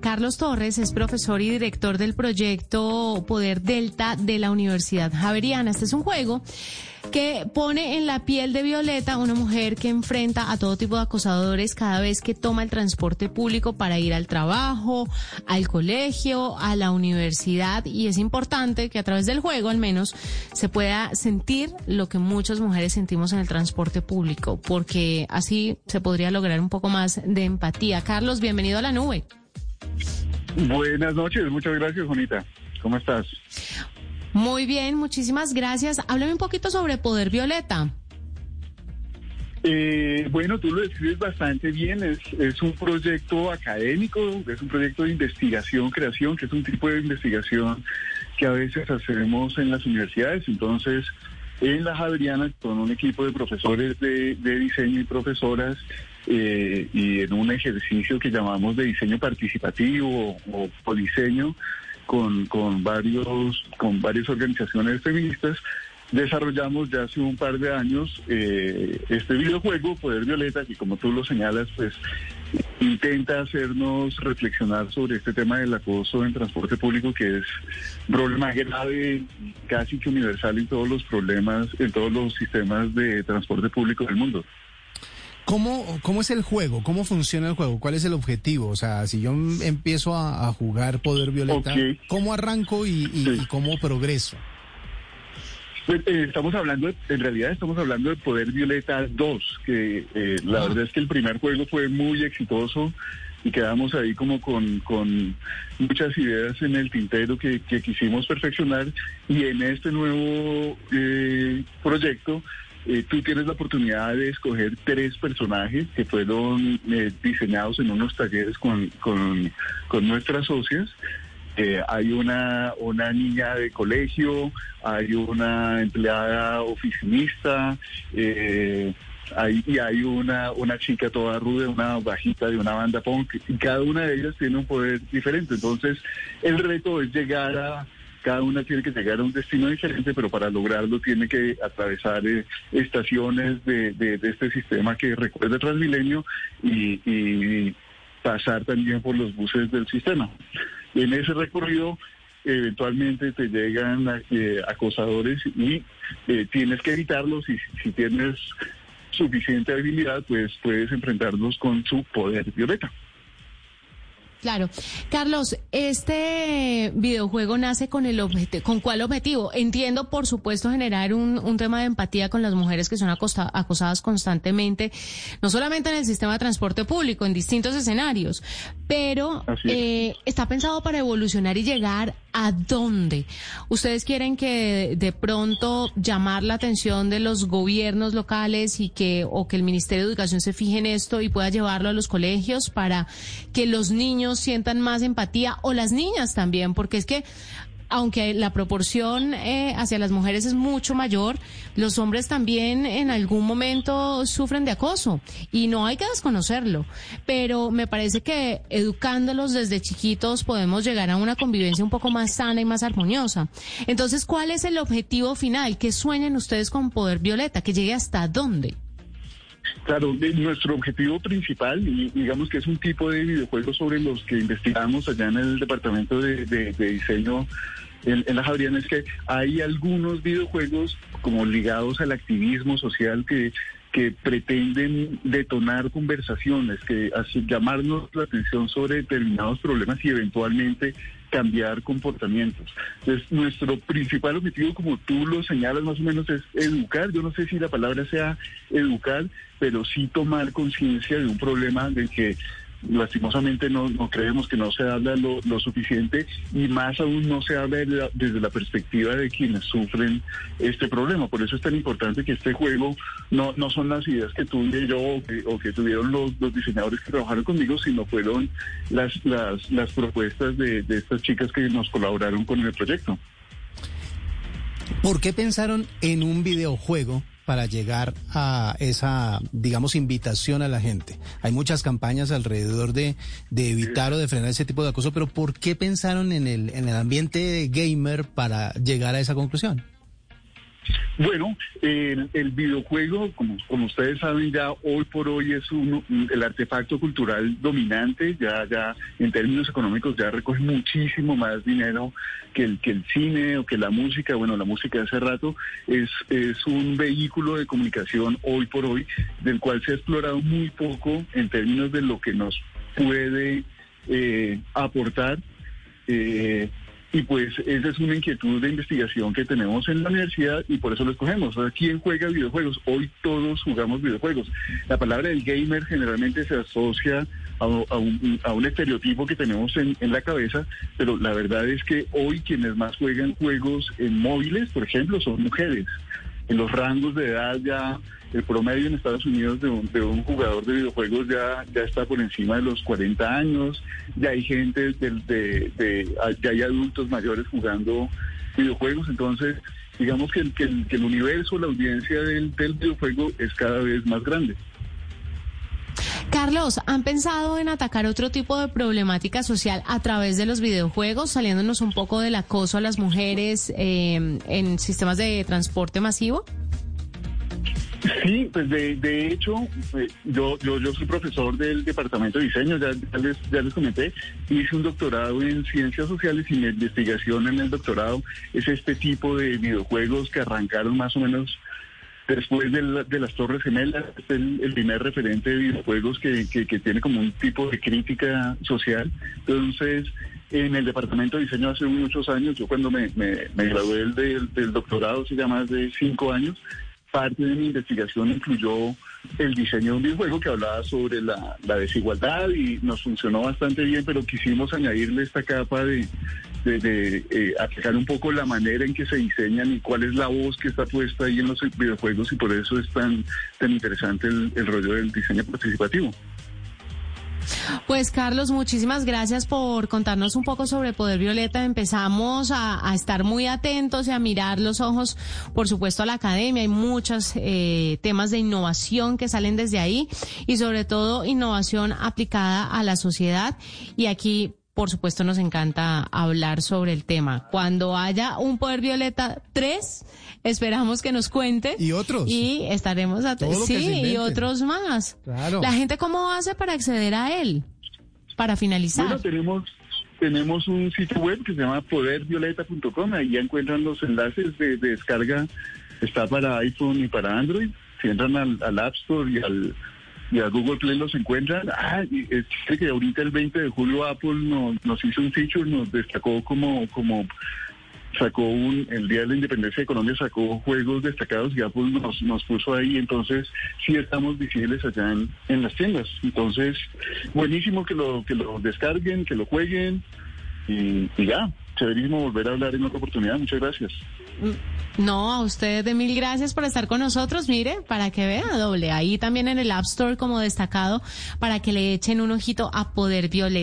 Carlos Torres es profesor y director del proyecto Poder Delta de la Universidad Javeriana. Este es un juego que pone en la piel de Violeta una mujer que enfrenta a todo tipo de acosadores cada vez que toma el transporte público para ir al trabajo, al colegio, a la universidad y es importante que a través del juego al menos se pueda sentir lo que muchas mujeres sentimos en el transporte público porque así se podría lograr un poco más de empatía. Carlos, bienvenido a la nube. Buenas noches, muchas gracias, Juanita. ¿Cómo estás? Muy bien, muchísimas gracias. Háblame un poquito sobre Poder Violeta. Eh, bueno, tú lo describes bastante bien. Es, es un proyecto académico, es un proyecto de investigación, creación, que es un tipo de investigación que a veces hacemos en las universidades. Entonces, en la Javeriana, con un equipo de profesores de, diseño y profesoras, eh, y en un ejercicio que llamamos de diseño participativo o, o con, con, varios, con varias organizaciones feministas, desarrollamos ya hace un par de años eh, este videojuego, Poder Violeta, que como tú lo señalas, pues intenta hacernos reflexionar sobre este tema del acoso en transporte público, que es un problema grave, casi que universal en todos los problemas, en todos los sistemas de transporte público del mundo. ¿Cómo, ¿Cómo es el juego? ¿Cómo funciona el juego? ¿Cuál es el objetivo? O sea, si yo empiezo a, jugar Poder Violeta, ¿cómo arranco y, cómo progreso? Pues, eh, estamos hablando, en realidad estamos hablando de Poder Violeta 2, que eh, la ah. verdad es que el primer juego fue muy exitoso y quedamos ahí como con, con muchas ideas en el tintero que, que quisimos perfeccionar y en este nuevo eh, proyecto eh, tú tienes la oportunidad de escoger tres personajes que fueron eh, diseñados en unos talleres con, con, nuestras socias. Eh, hay una, una niña de colegio, hay una empleada oficinista, hay, y hay una, una chica toda ruda, una bajita de una banda punk, y cada una de ellas tiene un poder diferente. Entonces, el reto es llegar a cada una tiene que llegar a un destino diferente, pero para lograrlo tiene que atravesar eh, estaciones de, este sistema que recuerda Transmilenio y, y pasar también por los buses del sistema. En ese recorrido eventualmente te llegan eh, acosadores y eh, tienes que evitarlos y si tienes suficiente habilidad, pues puedes enfrentarlos con su poder violeta. Claro. Carlos, este videojuego nace con el ¿con cuál objetivo? Entiendo, por supuesto, generar un, tema de empatía con las mujeres que son acosadas constantemente, no solamente en el sistema de transporte público, en distintos escenarios, pero eh, está pensado para evolucionar y llegar a dónde. Ustedes quieren que de pronto llamar la atención de los gobiernos locales y que o que el Ministerio de Educación se fije en esto y pueda llevarlo a los colegios para que los niños sientan más empatía o las niñas también, porque es que aunque la proporción eh, hacia las mujeres es mucho mayor, los hombres también en algún momento sufren de acoso y no hay que desconocerlo. Pero me parece que educándolos desde chiquitos podemos llegar a una convivencia un poco más sana y más armoniosa. Entonces, ¿cuál es el objetivo final? ¿Qué sueñan ustedes con Poder Violeta? ¿Que llegue hasta dónde? Claro, nuestro objetivo principal, y digamos que es un tipo de videojuegos sobre los que investigamos allá en el departamento de, diseño en, la Javeriana, es que hay algunos videojuegos como ligados al activismo social que que pretenden detonar conversaciones, que llamarnos la atención sobre determinados problemas y eventualmente cambiar comportamientos. Entonces, nuestro principal objetivo, como tú lo señalas más o menos, es educar. Yo no sé si la palabra sea educar, pero sí tomar conciencia de un problema de que lastimosamente no, creemos que no se habla lo, suficiente y más aún no se habla desde la perspectiva de quienes sufren este problema. Por eso es tan importante que este juego no, no son las ideas que tuve yo o que, tuvieron los, diseñadores que trabajaron conmigo, sino fueron las, las, las propuestas de estas chicas que nos colaboraron con el proyecto. ¿Por qué pensaron en un videojuego para llegar a esa, digamos, invitación a la gente? Hay muchas campañas alrededor de, de evitar o de frenar ese tipo de acoso, pero ¿por qué pensaron en el, en el ambiente gamer para llegar a esa conclusión? Bueno, el, el, videojuego, como, ustedes saben, ya hoy por hoy es un, el artefacto cultural dominante, ya, ya en términos económicos ya recoge muchísimo más dinero que el, que el cine o que la música. Bueno, la música hace rato es, es un vehículo de comunicación hoy por hoy, del cual se ha explorado muy poco en términos de lo que nos puede eh, aportar. Eh, y pues esa es una inquietud de investigación que tenemos en la universidad y por eso lo escogemos. ¿Quién juega videojuegos? Hoy todos jugamos videojuegos. La palabra del gamer generalmente se asocia a, un, a un, estereotipo que tenemos en, en, la cabeza, pero la verdad es que hoy quienes más juegan juegos en móviles, por ejemplo, son mujeres. En los rangos de edad ya el promedio en Estados Unidos de un, de un jugador de videojuegos ya, ya está por encima de los 40 años, ya hay gente, de, de, ya hay adultos mayores jugando videojuegos, entonces digamos que el, que el, que el universo, la audiencia del, del videojuego es cada vez más grande. Carlos, ¿han pensado en atacar otro tipo de problemática social a través de los videojuegos, saliéndonos un poco del acoso a las mujeres eh, en sistemas de transporte masivo? Sí, pues de, hecho, eh, yo, yo, yo soy profesor del departamento de diseño, ya, les, ya les comenté, hice un doctorado en ciencias sociales y mi investigación en el doctorado es este tipo de videojuegos que arrancaron más o menos después de, las Torres Gemelas, es el, primer referente de videojuegos que, que, tiene como un tipo de crítica social. Entonces, en el departamento de diseño hace muchos años, yo cuando me, me, gradué del, del doctorado, hace ya más de cinco años, parte de mi investigación incluyó el diseño de un videojuego que hablaba sobre la, desigualdad y nos funcionó bastante bien, pero quisimos añadirle esta capa de, de, eh, aplicar un poco la manera en que se diseñan y cuál es la voz que está puesta ahí en los videojuegos y por eso es tan, tan interesante el, el rollo del diseño participativo. Pues Carlos, muchísimas gracias por contarnos un poco sobre Poder Violeta. Empezamos a, estar muy atentos y a mirar los ojos, por supuesto, a la academia. Hay muchos eh, temas de innovación que salen desde ahí y sobre todo innovación aplicada a la sociedad. Y aquí por supuesto nos encanta hablar sobre el tema. Cuando haya un Poder Violeta 3, esperamos que nos cuente. Y otros. Y estaremos atentos. Sí, y otros más. Claro. La gente, ¿cómo hace para acceder a él? Para finalizar. Bueno, tenemos, tenemos un sitio web que se llama podervioleta.com. Ahí ya encuentran los enlaces de, descarga. Está para iPhone y para Android. Si entran al App Store y al y a Google Play los encuentran. Ah, es que ahorita el 20 de julio Apple nos, nos hizo un feature, nos destacó como, como sacó un, el Día de la Independencia de Colombia sacó juegos destacados y Apple nos, nos puso ahí, entonces sí estamos visibles allá en, en las tiendas. Entonces, buenísimo que lo, que lo descarguen, que lo jueguen y ya, volver a hablar en otra oportunidad. Muchas gracias. No, a usted de mil gracias por estar con nosotros. Mire, para que vea, doble ahí también en el App Store como destacado, para que le echen un ojito a Poder Violeta.